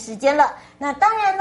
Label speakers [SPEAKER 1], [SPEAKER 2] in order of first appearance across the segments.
[SPEAKER 1] 时间了。那当然，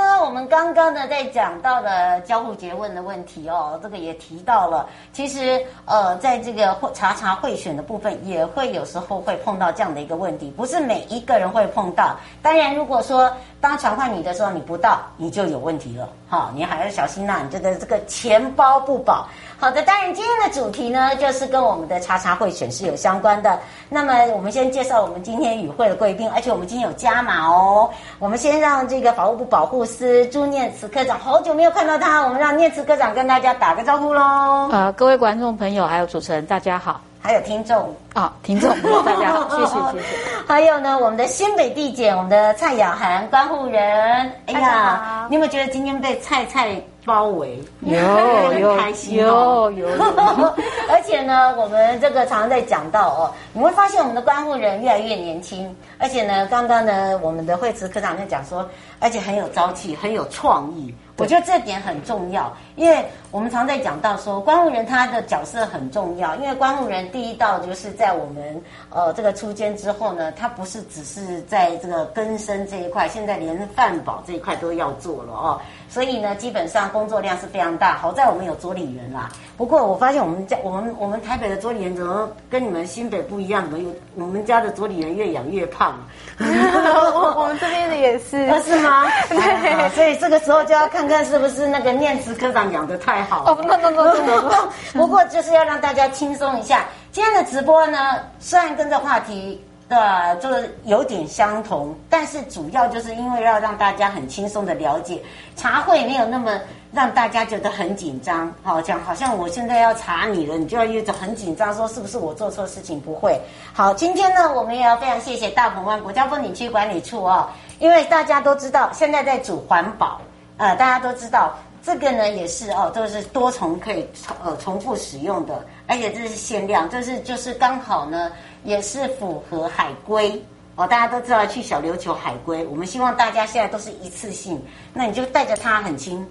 [SPEAKER 1] 刚刚呢在讲到的交互结问的问题哦，这个也提到了。其实呃，在这个查查贿选的部分，也会有时候会碰到这样的一个问题，不是每一个人会碰到。当然，如果说当传唤你的时候你不到，你就有问题了。好，你还要小心呐、啊，你这个这个钱包不保。好的，当然今天的主题呢，就是跟我们的查查贿选是有相关的。那么我们先介绍我们今天与会的贵宾，而且我们今天有加码哦。我们先让这个法务部保护司朱念慈科长，好久没有看到他，我们让念慈科长跟大家打个招呼喽。
[SPEAKER 2] 呃，各位观众朋友，还有主持人，大家好。
[SPEAKER 1] 还有听众
[SPEAKER 2] 啊、哦，听众大家好，谢谢谢谢。
[SPEAKER 1] 还有呢，我们的新北地检，我们的蔡雅涵关护人。哎呀，你有没有觉得今天被蔡蔡包围？
[SPEAKER 2] 有 有
[SPEAKER 1] 开心哦，有有，有，有。而且呢，我们这个常常在讲到哦，你会发现我们的关护人越来越年轻。而且呢，刚刚呢，我们的惠慈科长在讲说，而且很有朝气，很有创意。我觉得这点很重要，因为我们常在讲到说，关护人他的角色很重要。因为关护人第一道就是在我们呃这个出监之后呢，他不是只是在这个更生这一块，现在连饭保这一块都要做了哦。所以呢，基本上工作量是非常大。好在我们有佐理员啦。不过我发现我们家我们我们台北的佐理员怎么跟你们新北不一样？怎么有我们家的佐理人越养越胖？
[SPEAKER 3] 我 我们这边的也是，
[SPEAKER 1] 是吗？对，所以这个时候就要看。看是不是那个念慈科长养的太好？哦，不不不不不。不过就是要让大家轻松一下。今天的直播呢，虽然跟着话题的就是有点相同，但是主要就是因为要让大家很轻松的了解查贿，没有那么让大家觉得很紧张。好，讲好像我现在要查你了，你就要一直很紧张，说是不是我做错事情？不会。好，今天呢，我们也要非常谢谢大鹏湾国家风景区管理处哦，因为大家都知道现在在主环保。呃，大家都知道这个呢，也是哦，都是多重可以重呃重复使用的，而且这是限量，这是就是刚好呢，也是符合海龟哦。大家都知道去小琉球海龟，我们希望大家现在都是一次性，那你就带着它很轻，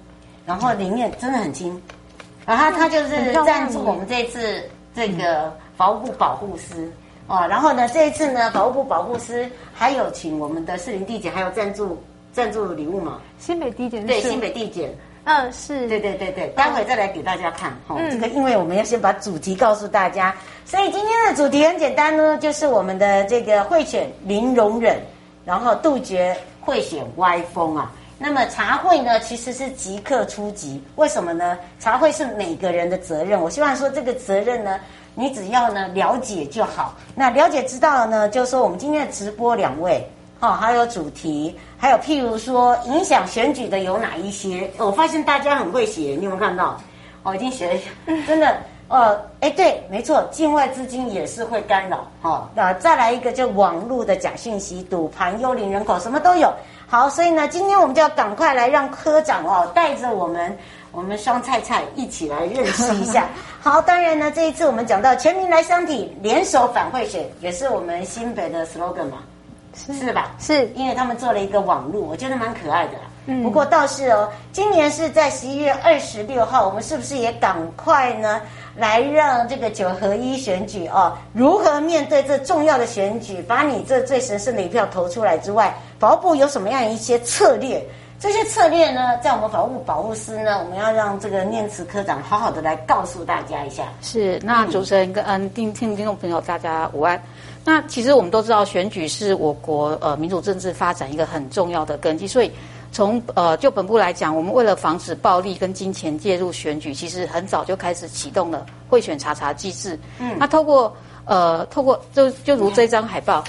[SPEAKER 1] 然后里面真的很轻，然后它就是赞助我们这次这个法务部保护师哦，然后呢这一次呢法务部保护师还有请我们的士林地检还有赞助。赞助礼物嘛？
[SPEAKER 3] 新北地检
[SPEAKER 1] 对，新北地检，
[SPEAKER 3] 嗯，是
[SPEAKER 1] 对对对对，待会再来给大家看哈。嗯，这个因为我们要先把主题告诉大家，所以今天的主题很简单呢，就是我们的这个贿选零容忍，然后杜绝贿选歪风啊。那么茶会呢，其实是即刻出击，为什么呢？茶会是每个人的责任，我希望说这个责任呢，你只要呢了解就好。那了解知道了呢，就是说我们今天的直播两位。哦，还有主题，还有譬如说影响选举的有哪一些？我发现大家很会写，你有没有看到？哦，已经写了一下，真的，呃，哎，对，没错，境外资金也是会干扰。哦，那再来一个，就网络的假讯息、赌盘、幽灵人口，什么都有。好，所以呢，今天我们就要赶快来让科长哦，带着我们，我们双菜菜一起来认识一下。好，当然呢，这一次我们讲到全民来相挺，联手反贿选，也是我们新北的 slogan 嘛。是，是吧？
[SPEAKER 3] 是，
[SPEAKER 1] 因为他们做了一个网络，我觉得蛮可爱的啦。嗯，不过倒是哦，今年是在十一月二十六号，我们是不是也赶快呢，来让这个九合一选举哦，如何面对这重要的选举，把你这最神圣的一票投出来之外，法务部有什么样一些策略？这些策略呢，在我们法务保护司呢，我们要让这个念慈科长好好的来告诉大家一下。
[SPEAKER 2] 是，那主持人跟嗯听听听众朋友大家午安。那其实我们都知道，选举是我国呃民主政治发展一个很重要的根基。所以从呃就本部来讲，我们为了防止暴力跟金钱介入选举，其实很早就开始启动了贿选查查机制。嗯，那透过呃透过就就如这张海报。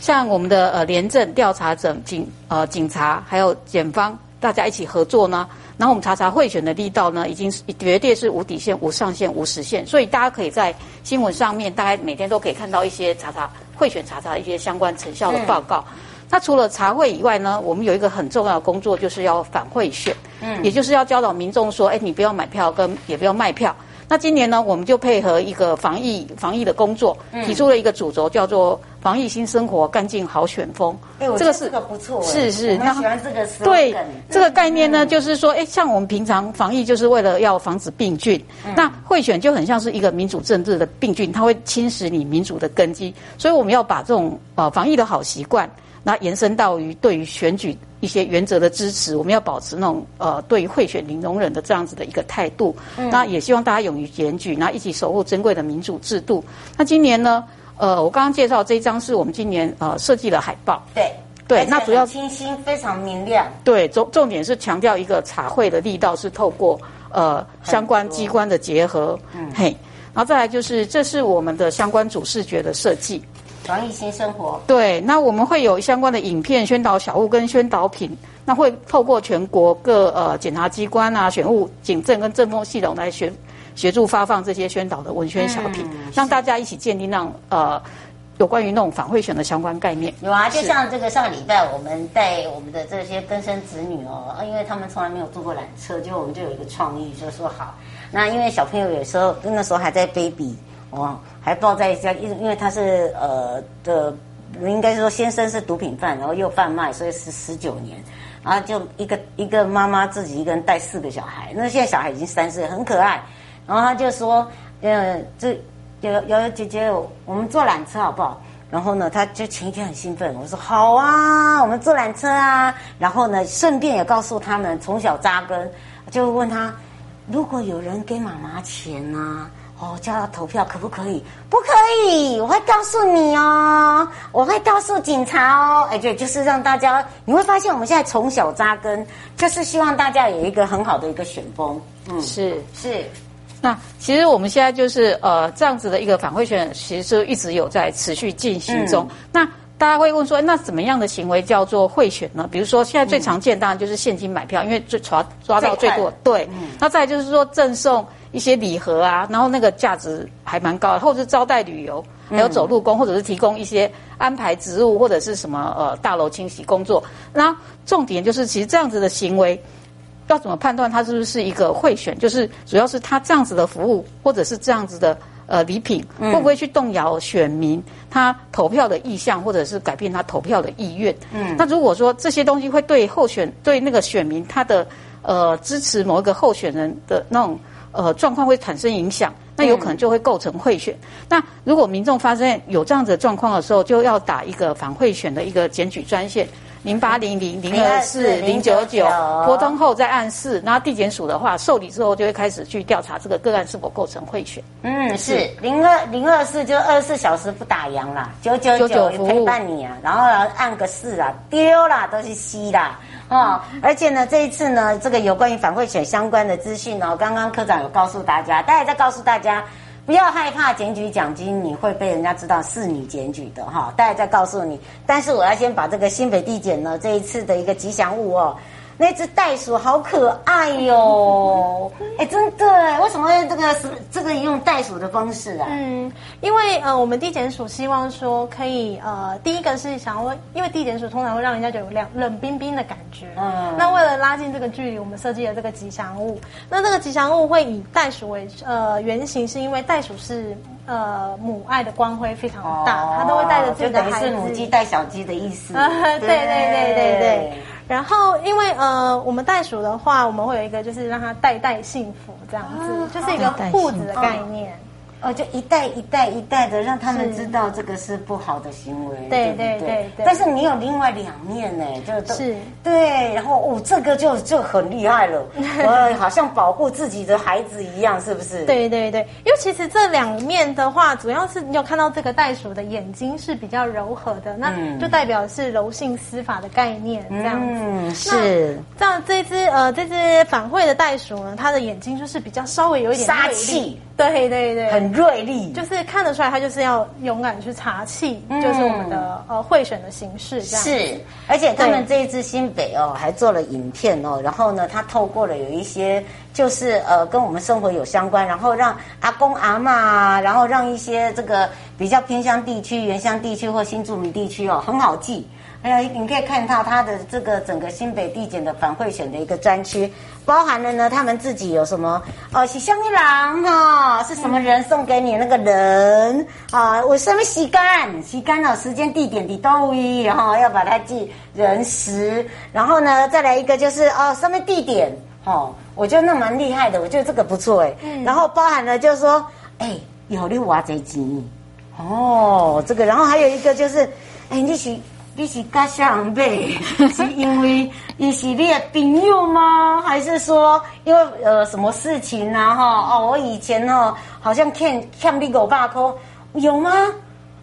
[SPEAKER 2] 像我们的呃廉政调查整警呃警察还有检方大家一起合作呢，然后我们查查贿选的力道呢，已经是绝对是无底线、无上限、无时限，所以大家可以在新闻上面，大概每天都可以看到一些查查贿选查查一些相关成效的报告。嗯、那除了查贿以外呢，我们有一个很重要的工作，就是要反贿选，嗯，也就是要教导民众说，哎，你不要买票，跟也不要卖票。那今年呢，我们就配合一个防疫防疫的工作，提出了一个主轴，叫做“防疫新生活，干净好选风”。
[SPEAKER 1] 哎，这个是这个不错，
[SPEAKER 2] 是是，
[SPEAKER 1] 那喜欢这个
[SPEAKER 2] 对这个概念呢，就是说，哎，像我们平常防疫就是为了要防止病菌，那贿选就很像是一个民主政治的病菌，它会侵蚀你民主的根基，所以我们要把这种呃防疫的好习惯，那延伸到于对于选举。一些原则的支持，我们要保持那种呃，对于贿选零容忍的这样子的一个态度。嗯、那也希望大家勇于检举，然后一起守护珍贵的民主制度。那今年呢，呃，我刚刚介绍这一张是我们今年呃设计的海报。
[SPEAKER 1] 对对，那主要清新，非常明亮。
[SPEAKER 2] 对，重重点是强调一个查会的力道是透过呃相关机关的结合。嗯，嘿，然后再来就是这是我们的相关主视觉的设计。
[SPEAKER 1] 防疫新生活，
[SPEAKER 2] 对，那我们会有相关的影片、宣导小物跟宣导品，那会透过全国各呃检察机关啊、选务、警政跟政风系统来协协助发放这些宣导的文宣小品，嗯、让大家一起建立那种呃有关于那种反贿选的相关概念。
[SPEAKER 1] 有啊，就像这个上个礼拜我们带我们的这些更生子女哦，因为他们从来没有坐过缆车，就我们就有一个创意，就说好，那因为小朋友有时候那时候还在 baby。哦，还抱在一家，因因为他是呃的，应该是说先生是毒品犯，然后又贩卖，所以是十九年，然后就一个一个妈妈自己一个人带四个小孩，那现在小孩已经三岁，很可爱。然后他就说，呃，这有有姐姐，我们坐缆车好不好？然后呢，他就前一天很兴奋，我说好啊，我们坐缆车啊。然后呢，顺便也告诉他们从小扎根，就问他，如果有人给妈妈钱呢、哦，叫他投票可不可以？不可以，我会告诉你哦，我会告诉警察哦。哎，对，就是让大家，你会发现我们现在从小扎根，就是希望大家有一个很好的一个选风。
[SPEAKER 2] 嗯，是
[SPEAKER 1] 是。
[SPEAKER 2] 那其实我们现在就是呃这样子的一个反馈选，其实一直有在持续进行中。嗯、那大家会问说，那怎么样的行为叫做贿选呢？比如说现在最常见当然就是现金买票，因为最抓抓到最多。对，嗯、那再就是说赠送。一些礼盒啊，然后那个价值还蛮高的，或者是招待旅游，还有走路工，或者是提供一些安排职务或者是什么呃大楼清洗工作。那重点就是，其实这样子的行为要怎么判断它是不是一个贿选？就是主要是他这样子的服务，或者是这样子的呃礼品，会不会去动摇选民他投票的意向，或者是改变他投票的意愿？嗯，那如果说这些东西会对候选对那个选民他的呃支持某一个候选人的那种。呃，状况会产生影响，那有可能就会构成贿选。嗯、那如果民众发现有这样子的状况的时候，就要打一个反贿选的一个检举专线，零八零零零二四零九九，拨通后再按四，然后地检署的话受理之后，就会开始去调查这个个案是否构成贿选。
[SPEAKER 1] 嗯，是零二零二四就二十四小时不打烊啦，九九九陪伴你啊，然后按个四啊，丢啦都是 C 啦。啊，而且呢，这一次呢，这个有关于反馈选相关的资讯呢，刚刚科长有告诉大家，大家再告诉大家，不要害怕检举奖金，你会被人家知道是你检举的哈。大家再告诉你，但是我要先把这个新北地检呢这一次的一个吉祥物哦，那只袋鼠好可爱哟、哎，真的，为什么会这个是这个用袋鼠的方式啊？
[SPEAKER 3] 嗯，因为呃，我们地检署希望说可以呃，第一个是想要，因为地检署通常会让人家觉得有冷冷冰冰的感觉。嗯。那为了拉近这个距离，我们设计了这个吉祥物。那这个吉祥物会以袋鼠为呃原型，是因为袋鼠是呃母爱的光辉非常大，哦、它都会带着自己的孩子。
[SPEAKER 1] 是母鸡带小鸡的意思。
[SPEAKER 3] 对对对对对对。然后，因为呃，我们袋鼠的话，我们会有一个，就是让它代代幸福这样子，啊、就是一个护子的概念。
[SPEAKER 1] 哦，就一代一代一代的让他们知道这个是不好的行为，对对对对。但是你有另外两面呢，就是对，然后哦，这个就就很厉害了，呃，好像保护自己的孩子一样，是不是？
[SPEAKER 3] 对对对，因为其实这两面的话，主要是你有看到这个袋鼠的眼睛是比较柔和的，那就代表是柔性司法的概念，这样子。
[SPEAKER 1] 嗯，是。
[SPEAKER 3] 这样这只呃这只反馈的袋鼠呢，它的眼睛就是比较稍微有一点
[SPEAKER 1] 杀气。
[SPEAKER 3] 对对对，
[SPEAKER 1] 很锐利，
[SPEAKER 3] 就是看得出来，他就是要勇敢去查气，嗯、就是我们的呃贿选的形式这样。
[SPEAKER 1] 是，而且他们这一支新北哦，还做了影片哦，然后呢，他透过了有一些就是呃跟我们生活有相关，然后让阿公阿嬷，然后让一些这个比较偏乡地区、原乡地区或新住民地区哦，很好记。哎呀，你可以看到它的这个整个新北地检的反贿选的一个专区，包含了呢，他们自己有什么哦，是香蜜郎哈，是什么人送给你那个人啊？我什么洗干洗干了，时间地点的都一哈，要把它记人时，然后呢，再来一个就是哦，什么地点？哦，我觉得那蛮厉害的，我觉得这个不错哎。嗯。然后包含了就是说，哎，有六娃贼机哦，这个，然后还有一个就是，哎，你是。你是家乡呗？是因为你是你的朋友吗？还是说因为呃什么事情啊？哈哦，我以前哦好像欠欠你五百块，有吗？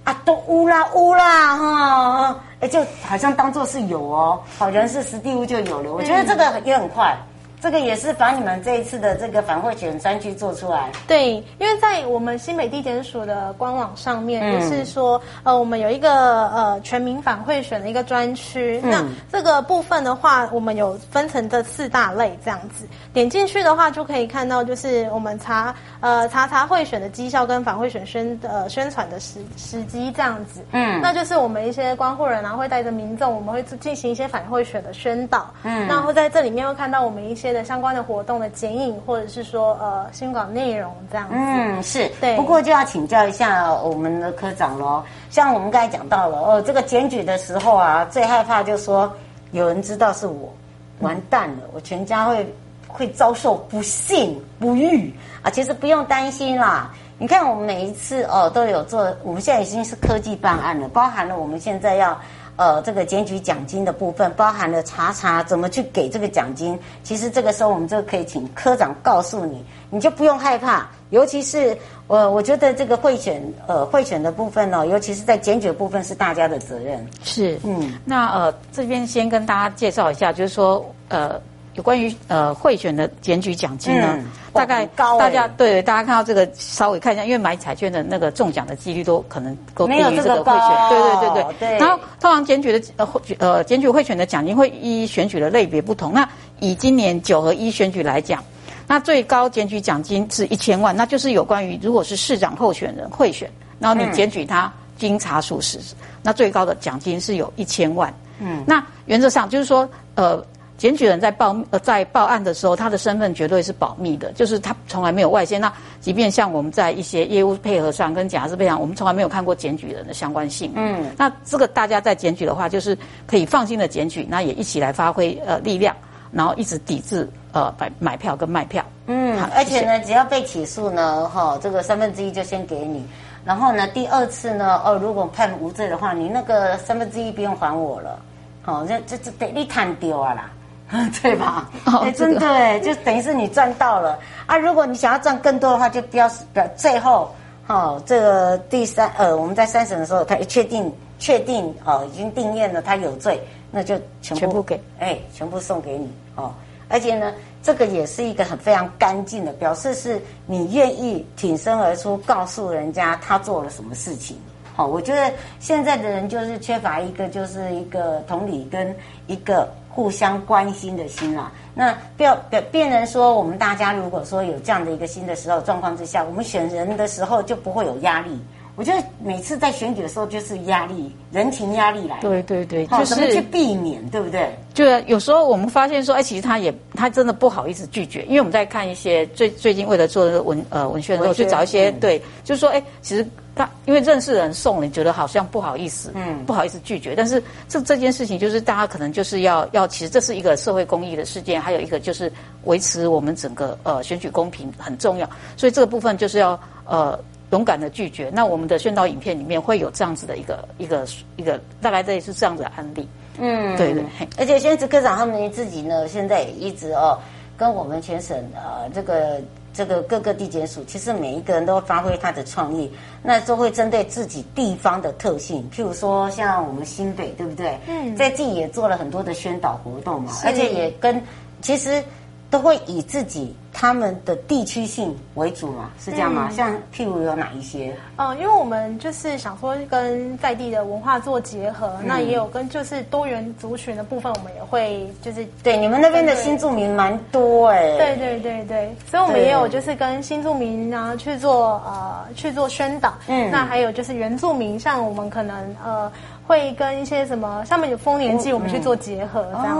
[SPEAKER 1] 啊，都乌啦乌啦哈，哎，就好像当做是有哦，好人事实地物就有了。我觉得这个也很快。这个也是把你们这一次的这个反贿选专区做出来。
[SPEAKER 3] 对，因为在我们新北地检署的官网上面，也是说，嗯、呃，我们有一个呃全民反贿选的一个专区。嗯、那这个部分的话，我们有分成这四大类这样子。点进去的话，就可以看到，就是我们查呃查查贿选的绩效跟反贿选宣呃宣传的时时机这样子。嗯，那就是我们一些关护人啊，会带着民众，我们会进行一些反贿选的宣导。嗯，然后在这里面会看到我们一些。的相关的活动的剪影，或者是说呃新闻稿内容这样子。
[SPEAKER 1] 嗯，是对。不过就要请教一下我们的科长喽。像我们刚才讲到了哦，这个检举的时候啊，最害怕就是说有人知道是我，完蛋了，嗯、我全家会会遭受不幸不遇啊。其实不用担心啦。你看我们每一次哦都有做，我们现在已经是科技办案了，包含了我们现在要。呃，这个检举奖金的部分包含了查查怎么去给这个奖金。其实这个时候我们就可以请科长告诉你，你就不用害怕。尤其是我、呃，我觉得这个贿选，呃，贿选的部分呢，尤其是在检举的部分是大家的责任。
[SPEAKER 2] 是，嗯，那呃，这边先跟大家介绍一下，就是说，呃。有关于呃贿选的检举奖金呢，嗯、大概大家对大家看到这个稍微看一下，因为买彩券的那个中奖的几率都可能都低于这个贿选，对对对对。对然后通常检举的呃呃检举贿选的奖金会依选举的类别不同。那以今年九合一选举来讲，那最高检举奖金是一千万，那就是有关于如果是市长候选人贿选，然后你检举他经查属实，嗯、那最高的奖金是有一千万。嗯，那原则上就是说呃。检举人在报呃在报案的时候，他的身份绝对是保密的，就是他从来没有外泄。那即便像我们在一些业务配合上跟假释配合，我们从来没有看过检举人的相关性。嗯，那这个大家在检举的话，就是可以放心的检举，那也一起来发挥呃力量，然后一直抵制呃买买票跟卖票。
[SPEAKER 1] 嗯，而且呢，只要被起诉呢，哈、哦，这个三分之一就先给你，然后呢，第二次呢，哦，如果判无罪的话，你那个三分之一不用还我了，好、哦，这这这得你贪丢啊啦。对吧？哎、欸，真的哎，就等于是你赚到了啊！如果你想要赚更多的话，就不要表最后，哦，这个第三呃，我们在三审的时候，他一确定确定哦，已经定验了他有罪，那就全部，全部给哎，全部送给你哦。而且呢，这个也是一个很非常干净的表示，是你愿意挺身而出，告诉人家他做了什么事情。好，我觉得现在的人就是缺乏一个，就是一个同理跟一个互相关心的心啦。那不要变变成说，我们大家如果说有这样的一个心的时候状况之下，我们选人的时候就不会有压力。我觉得每次在选举的时候就是压力，人情压力来。
[SPEAKER 2] 对对对，
[SPEAKER 1] 就是怎么去避免，对不对？
[SPEAKER 2] 就有时候我们发现说，哎，其实他也他真的不好意思拒绝，因为我们在看一些最最近为了做文呃文宣的时候，去找一些、嗯、对，就是说，哎，其实他因为认识人送了，你觉得好像不好意思，嗯，不好意思拒绝。但是这这件事情就是大家可能就是要要，其实这是一个社会公益的事件，还有一个就是维持我们整个呃选举公平很重要，所以这个部分就是要呃。勇敢的拒绝。那我们的宣导影片里面会有这样子的一个一个一个，大概这也是这样子的案例。嗯，对对。
[SPEAKER 1] 而且宣智科长他们自己呢，现在也一直哦，跟我们全省呃这个这个各个地检署，其实每一个人都发挥他的创意，那都会针对自己地方的特性，譬如说像我们新北，对不对？嗯，在自己也做了很多的宣导活动嘛，而且也跟其实。都会以自己他们的地区性为主嘛，是这样吗？嗯、像譬如有哪一些？
[SPEAKER 3] 嗯、呃，因为我们就是想说跟在地的文化做结合，嗯、那也有跟就是多元族群的部分，我们也会就是
[SPEAKER 1] 对你们那边的新住民蛮多哎、欸，
[SPEAKER 3] 对对对对，所以我们也有就是跟新住民啊去做呃去做宣导，嗯，那还有就是原住民，像我们可能呃会跟一些什么上面有丰年祭，我们去做结合这样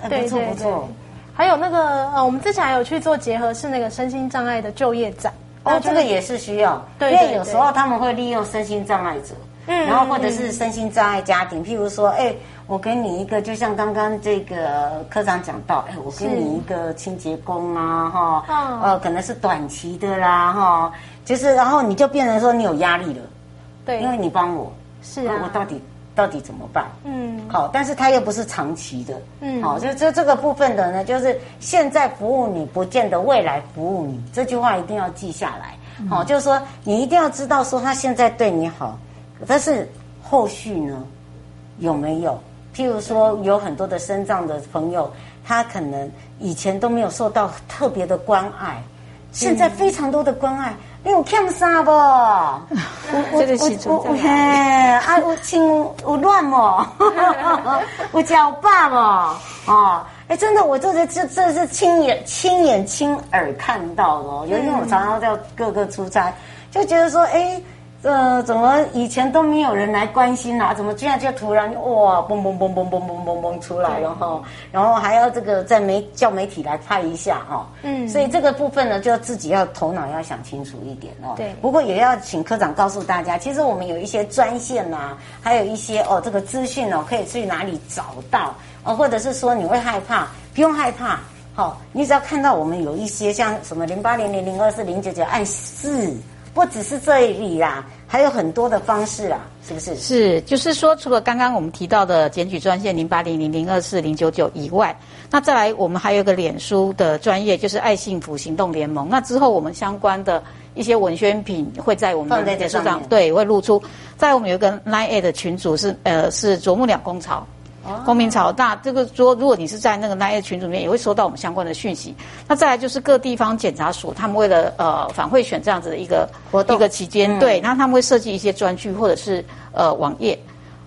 [SPEAKER 3] 子，对对对。还有那个呃，我们之前还有去做结合，是那个身心障碍的就业展。
[SPEAKER 1] 哦，这个也是需要，对，因为有时候他们会利用身心障碍者，嗯，然后或者是身心障碍家庭，譬如说，哎，我给你一个，就像刚刚这个科长讲到，哎，我给你一个清洁工啊，哈，呃，可能是短期的啦，哈，就是然后你就变成说你有压力了，对，因为你帮我，是啊，我到底。到底怎么办？嗯，好，但是它又不是长期的，嗯，好，就这这个部分的呢，就是现在服务你，不见得未来服务你，这句话一定要记下来，好，嗯，就是说你一定要知道说他现在对你好，但是后续呢有没有？譬如说有很多的身障的朋友，他可能以前都没有受到特别的关爱，现在非常多的关爱。你有欠啥不？我我我我嘿，啊，有亲有乱不？有叫爸不？哦，哎，真的，我这是这这是亲眼亲眼亲耳看到的哦。有一天我常常在各个出差，就觉得说，哎。呃，怎么以前都没有人来关心啊？怎么现在就突然哇，嘣嘣嘣嘣嘣嘣嘣嘣出来了哈？然后还要这个在媒叫媒体来拍一下哈？嗯，所以这个部分呢，就自己要头脑要想清楚一点哦。对。不过也要请科长告诉大家，其实我们有一些专线呐、啊，还有一些哦，这个资讯哦，可以去哪里找到哦？或者是说你会害怕，不用害怕，好、哦，你只要看到我们有一些像什么零八零零零二四零九九按四。不只是这里啦，还有很多的方式啦，是不是？
[SPEAKER 2] 是，就是说，除了刚刚我们提到的检举专线零八零零零二四零九九以外，那再来我们还有一个脸书的专业，就是爱幸福行动联盟。那之后我们相关的一些文宣品会在我们的脸书上，对，会露出。在我们有一个 Line 的群组是呃是啄木鸟工巢。公民潮大，这个说，如果你是在那个 LINE 群组里面，也会收到我们相关的讯息。那再来就是各地方检查署，他们为了呃反贿选这样子的一个活动一个期间，嗯、对，然后他们会设计一些专区或者是呃网页，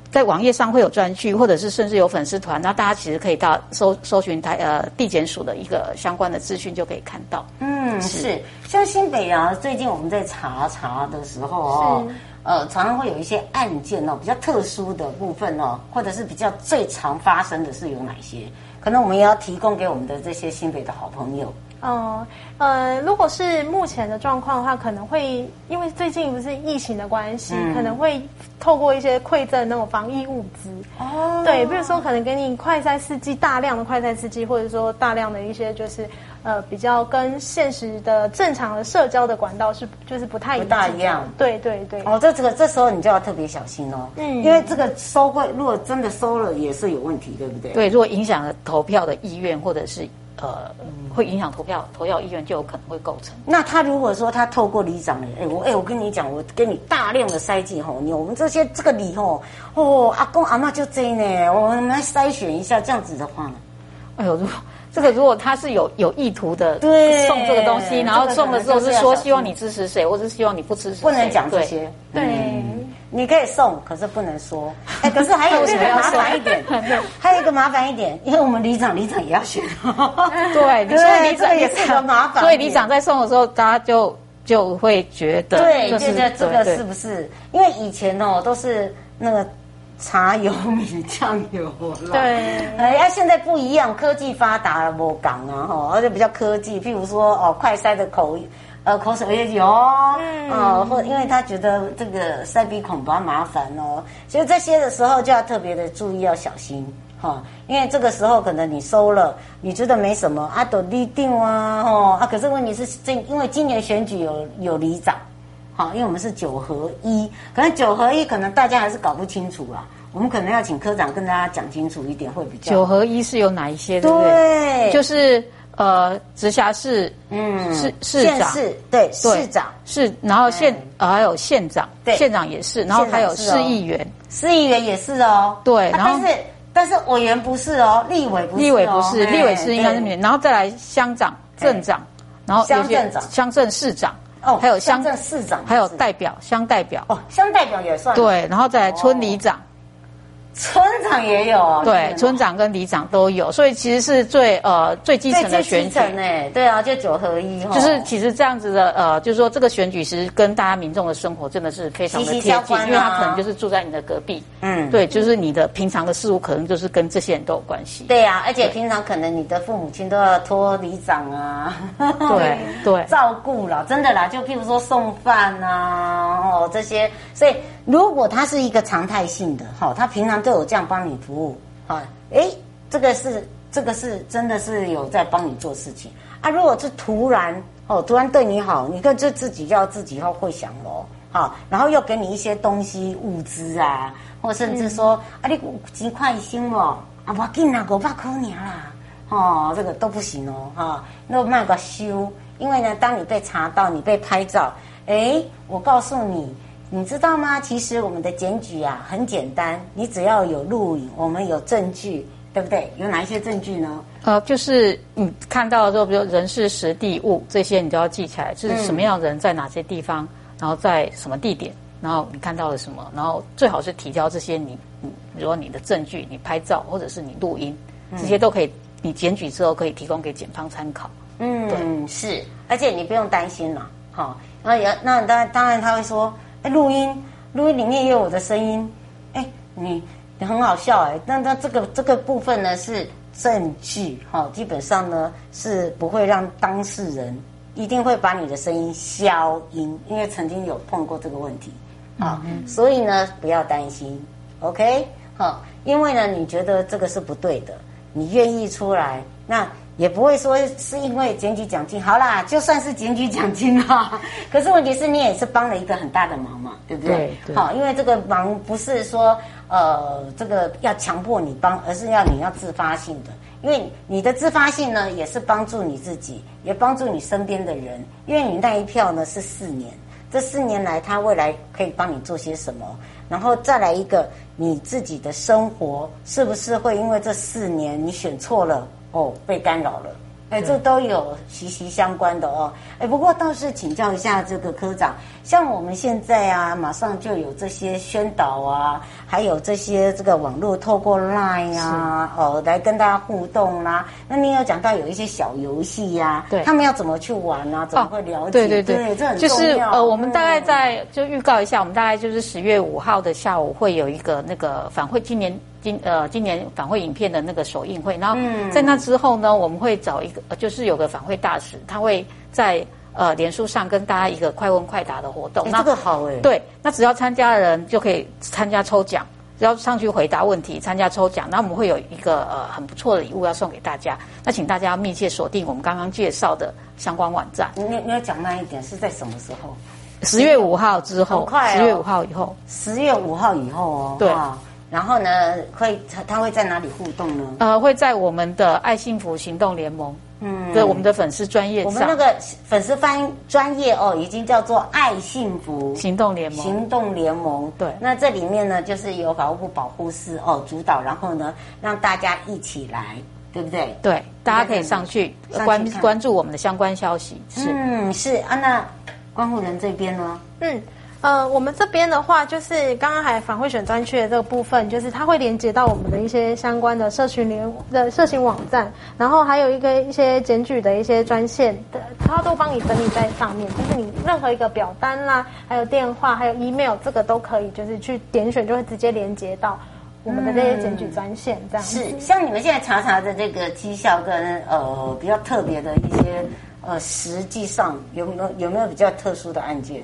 [SPEAKER 2] 在网页上会有专区，或者是甚至有粉丝团，那大家其实可以到搜搜寻台呃地检署的一个相关的资讯，就可以看到。嗯，是，是
[SPEAKER 1] 像新北啊，最近我们在查查的时候哦。呃，常常会有一些案件哦，比较特殊的部分哦，或者是比较最常发生的是有哪些？可能我们也要提供给我们的这些新北的好朋友。
[SPEAKER 3] 哦、呃，呃，如果是目前的状况的话，可能会因为最近不是疫情的关系，嗯、可能会透过一些馈赠那种防疫物资。哦，对，比如说可能给你快筛试剂，大量的快筛试剂，或者说大量的一些就是呃比较跟现实的正常的社交的管道是就是不太一样。不大一样。对对对。
[SPEAKER 1] 哦，这这个这时候你就要特别小心哦。嗯。因为这个收贿，如果真的收了，也是有问题，对不对？
[SPEAKER 2] 对，如果影响了投票的意愿，或者是。呃，会影响投票投票意愿，就有可能会构成。
[SPEAKER 1] 那他如果说他透过里长哎、欸，我哎、欸，我跟你讲，我给你大量的筛剂吼，你我们这些这个里吼，哦，阿公阿妈就这呢，我们来筛选一下，这样子的话呢，
[SPEAKER 2] 哎呦，如果这个如果他是有有意图的，对，送这个东西，然后送的时候是说希望你支持谁，或者是希望你不支持谁，
[SPEAKER 1] 不能讲这些，
[SPEAKER 3] 对。
[SPEAKER 1] 嗯你可以送，可是不能说。哎，可是还有一个麻烦一点，还有一个麻烦一点，因为我们里长里长也要选。
[SPEAKER 2] 对，
[SPEAKER 1] 所以里长也是个麻烦。
[SPEAKER 2] 所以里长在送的时候，大家就就会觉得，
[SPEAKER 1] 对，觉得这个是不是？因为以前哦都是那个。茶油米酱油啦，
[SPEAKER 3] 对，
[SPEAKER 1] 哎呀，现在不一样，科技发达了，我讲啊，哈，而且比较科技，譬如说哦，快塞的口，呃，口水也有，嗯，哦，或因为他觉得这个塞鼻孔比较麻烦哦，所以这些的时候就要特别的注意，要小心哈，因为这个时候可能你收了，你觉得没什么，啊，都立定啊，哦，啊，可是问题是这，因为今年选举有有里长。好，因为我们是九合一，可能九合一可能大家还是搞不清楚啦。我们可能要请科长跟大家讲清楚一点，会比较。
[SPEAKER 2] 九合一是有哪一些？对不对？对就是呃，直辖市，嗯，市市长，
[SPEAKER 1] 市对，市长
[SPEAKER 2] 是，然后县呃还有县长，对，县长也是，然后还有市议员，
[SPEAKER 1] 市议员也是哦。
[SPEAKER 2] 对，然后
[SPEAKER 1] 但是但是委员不是哦，立委不是，
[SPEAKER 2] 立委不是，立委是应该是民，然后再来乡长、镇长，然后
[SPEAKER 1] 乡镇长、
[SPEAKER 2] 乡镇市长。
[SPEAKER 1] 哦，还有乡镇市长，
[SPEAKER 2] 还有代表乡代表。
[SPEAKER 1] 哦，乡代表也算。
[SPEAKER 2] 对，然后再来村里长。
[SPEAKER 1] 村长也有，
[SPEAKER 2] 对，村长跟里长都有，所以其实是最呃最基层的选举。
[SPEAKER 1] 哎，对啊，就九合一，
[SPEAKER 2] 就是其实这样子的呃，就是说这个选举其实跟大家民众的生活真的是非常的贴近，因为他可能就是住在你的隔壁，嗯，对，就是你的平常的事物可能就是跟这些人都有关系，
[SPEAKER 1] 对啊，而且平常可能你的父母亲都要托里长啊，
[SPEAKER 2] 对对，
[SPEAKER 1] 照顾了，真的啦，就譬如说送饭啊，哦这些，所以。如果他是一个常态性的，好，他平常都有这样帮你服务，好，哎，这个是这个是真的是有在帮你做事情啊。如果是突然哦，突然对你好，你看这自己要自己要会想咯，好，然后又给你一些东西物资啊，或甚至说、嗯、啊，你几块心哦，啊，我给你拿五百块你啦，哦，这个都不行哦，哈，那卖个修，因为呢，当你被查到，你被拍照，哎，我告诉你。你知道吗？其实我们的检举啊很简单，你只要有录影，我们有证据，对不对？有哪一些证据呢？
[SPEAKER 2] 呃，就是你看到的时候，比如人事、实地、物这些，你都要记起来，就是什么样的人在哪些地方，嗯、然后在什么地点，然后你看到了什么，然后最好是提交这些你，你比如说你的证据，你拍照或者是你录音，这些都可以，你检举之后可以提供给检方参考。
[SPEAKER 1] 嗯，对是，而且你不用担心了，好，那也那当然当然他会说。哎，录音，录音里面也有我的声音。哎，你你很好笑哎。那那这个这个部分呢是证据哈，基本上呢是不会让当事人一定会把你的声音消音，因为曾经有碰过这个问题啊。嗯、所以呢不要担心，OK 好，因为呢你觉得这个是不对的，你愿意出来那。也不会说是因为检举奖金，好啦，就算是检举奖金啦。可是问题是你也是帮了一个很大的忙嘛，对不对？好，因为这个忙不是说呃这个要强迫你帮，而是要你要自发性的。因为你的自发性呢，也是帮助你自己，也帮助你身边的人。因为你那一票呢是四年，这四年来他未来可以帮你做些什么，然后再来一个你自己的生活是不是会因为这四年你选错了？哦，被干扰了，哎，这都有息息相关的哦，哎，不过倒是请教一下这个科长，像我们现在啊，马上就有这些宣导啊，还有这些这个网络透过 Line 啊，哦，来跟大家互动啦、啊。那你有讲到有一些小游戏呀，对，他们要怎么去玩啊？怎么会了解？
[SPEAKER 2] 对对对，
[SPEAKER 1] 对，这很
[SPEAKER 2] 重要。就是呃，我们大概在就预告一下，我们大概就是十月五号的下午会有一个那个反馈今年。今呃，今年反馈影片的那个首映会，然后在那之后呢，我们会找一个，就是有个反馈大使，他会在呃脸书上跟大家一个快问快答的活动。
[SPEAKER 1] 那这个好哎。
[SPEAKER 2] 对，那只要参加的人就可以参加抽奖，只要上去回答问题，参加抽奖，那我们会有一个呃很不错的礼物要送给大家。那请大家密切锁定我们刚刚介绍的相关网站。
[SPEAKER 1] 你你要讲慢一点，是在什么时候？
[SPEAKER 2] 十月五号之
[SPEAKER 1] 后。
[SPEAKER 2] 十月五号以后。
[SPEAKER 1] 十月五号以后哦。
[SPEAKER 2] 对。
[SPEAKER 1] 然后呢，会他他会在哪里互动呢？
[SPEAKER 2] 呃，会在我们的爱幸福行动联盟，嗯，对，我们的粉丝专业上，
[SPEAKER 1] 我们那个粉丝翻专业哦，已经叫做爱幸福
[SPEAKER 2] 行动联盟，
[SPEAKER 1] 行动联盟，
[SPEAKER 2] 对。
[SPEAKER 1] 那这里面呢，就是由法务部保护司哦主导，然后呢，让大家一起来，对不对？
[SPEAKER 2] 对，大家可以上去关关注我们的相关消息。是，
[SPEAKER 1] 嗯，是啊，那关护人这边呢？
[SPEAKER 3] 嗯。呃，我们这边的话，就是刚刚还反贿选专区的这个部分，就是它会连接到我们的一些相关的社群联的社群网站，然后还有一个一些检举的一些专线的，它都帮你整理在上面。就是你任何一个表单啦，还有电话，还有 email，这个都可以，就是去点选就会直接连接到我们的这些检举专线。这样、
[SPEAKER 1] 嗯、是像你们现在查查的这个绩效跟呃比较特别的一些呃，实际上有没有有没有比较特殊的案件？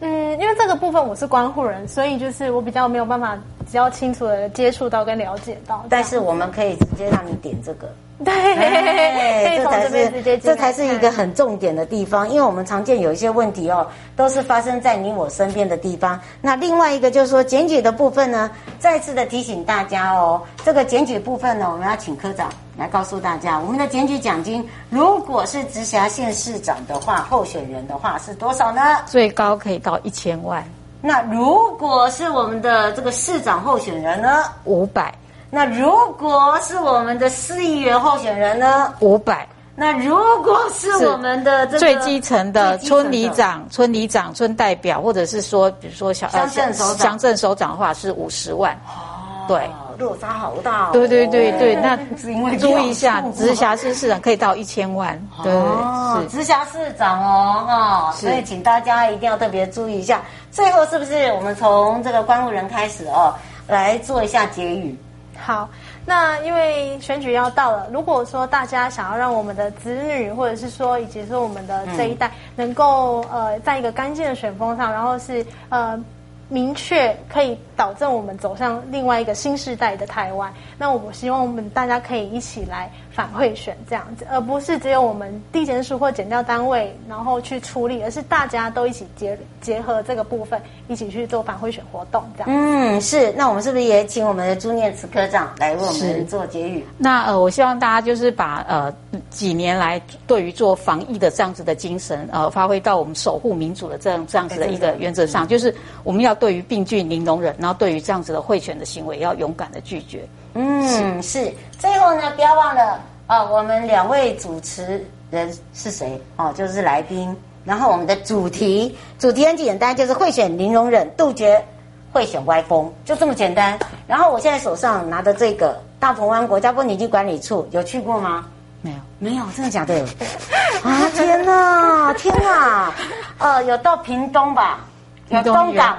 [SPEAKER 3] 嗯，因为这个部分我是关护人，所以就是我比较没有办法比较清楚的接触到跟了解到。
[SPEAKER 1] 但是我们可以直接让你点这个，
[SPEAKER 3] 对，哎、这才
[SPEAKER 1] 是这才是一个很重点的地方，因为我们常见有一些问题哦，都是发生在你我身边的地方。那另外一个就是说检举的部分呢，再次的提醒大家哦，这个检举部分呢，我们要请科长。来告诉大家，我们的检举奖金，如果是直辖县市长的话，候选人的话是多少呢？
[SPEAKER 2] 最高可以到一千万。
[SPEAKER 1] 那如果是我们的这个市长候选人呢？
[SPEAKER 2] 五百。
[SPEAKER 1] 那如果是我们的市议员候选人呢？
[SPEAKER 2] 五百。
[SPEAKER 1] 那如果是我们的这个
[SPEAKER 2] 最基层的村里长、村里长、村代表，或者是说，比如说小
[SPEAKER 1] 乡镇首长、
[SPEAKER 2] 乡镇首长的话是五十万。哦，对。
[SPEAKER 1] 落差好大哦！
[SPEAKER 2] 对对对对，那注意一下，直辖市市长可以到一千万。对，
[SPEAKER 1] 哦，直辖市长哦，哈，所以请大家一定要特别注意一下。最后是不是我们从这个关护人开始哦，来做一下结语？
[SPEAKER 3] 好，那因为选举要到了，如果说大家想要让我们的子女，或者是说以及说我们的这一代，能够呃，在一个干净的选风上，然后是呃。明确可以导正我们走向另外一个新时代的台湾。那我希望我们大家可以一起来反贿选这样子，而不是只有我们地检署或检调单位然后去处理，而是大家都一起结结合这个部分，一起去做反贿选活动这样。
[SPEAKER 1] 嗯，是。那我们是不是也请我们的朱念慈科长来为我们做结语？
[SPEAKER 2] 那呃，我希望大家就是把呃几年来对于做防疫的这样子的精神，呃，发挥到我们守护民主的这样这样子的一个原则上，就是我们要。对于病菌零容忍，然后对于这样子的贿选的行为，要勇敢的拒绝。
[SPEAKER 1] 嗯，是，是。最后呢，不要忘了啊，我们两位主持人是谁？哦，就是来宾。然后我们的主题，主题很简单，就是贿选零容忍，杜绝贿选歪风，就这么简单。然后我现在手上拿的这个大鹏湾国家风景区管理处，有去过吗？
[SPEAKER 2] 没有，
[SPEAKER 1] 没有，真的假的？啊，天哪，天哪！呃，有到屏东吧？有东港。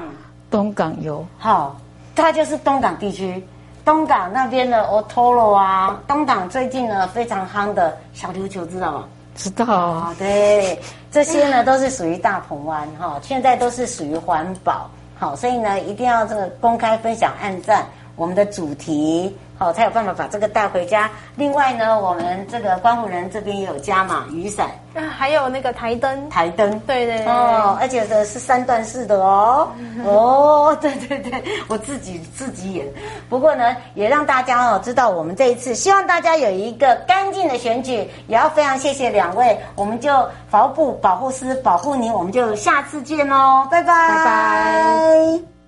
[SPEAKER 2] 东港有
[SPEAKER 1] 好，它就是东港地区，东港那边的 Otoro 啊，东港最近呢非常夯的小琉球，知道吗？
[SPEAKER 2] 知道啊，
[SPEAKER 1] 对，这些呢都是属于大鹏湾哈，现在都是属于环保，好，所以呢一定要这个公开分享、按赞我们的主题。好，才有办法把这个带回家。另外呢，我们这个观护人这边也有加码雨伞，
[SPEAKER 3] 啊，还有那个台灯，
[SPEAKER 1] 台灯，
[SPEAKER 3] 对对，对。
[SPEAKER 1] 哦，而且这是三段式的哦，哦，对对对，我自己自己演。不过呢，也让大家哦知道我们这一次，希望大家有一个干净的选举，也要非常谢谢两位，我们就法务部保护司保护您，我们就下次见喽，拜拜，
[SPEAKER 2] 拜拜。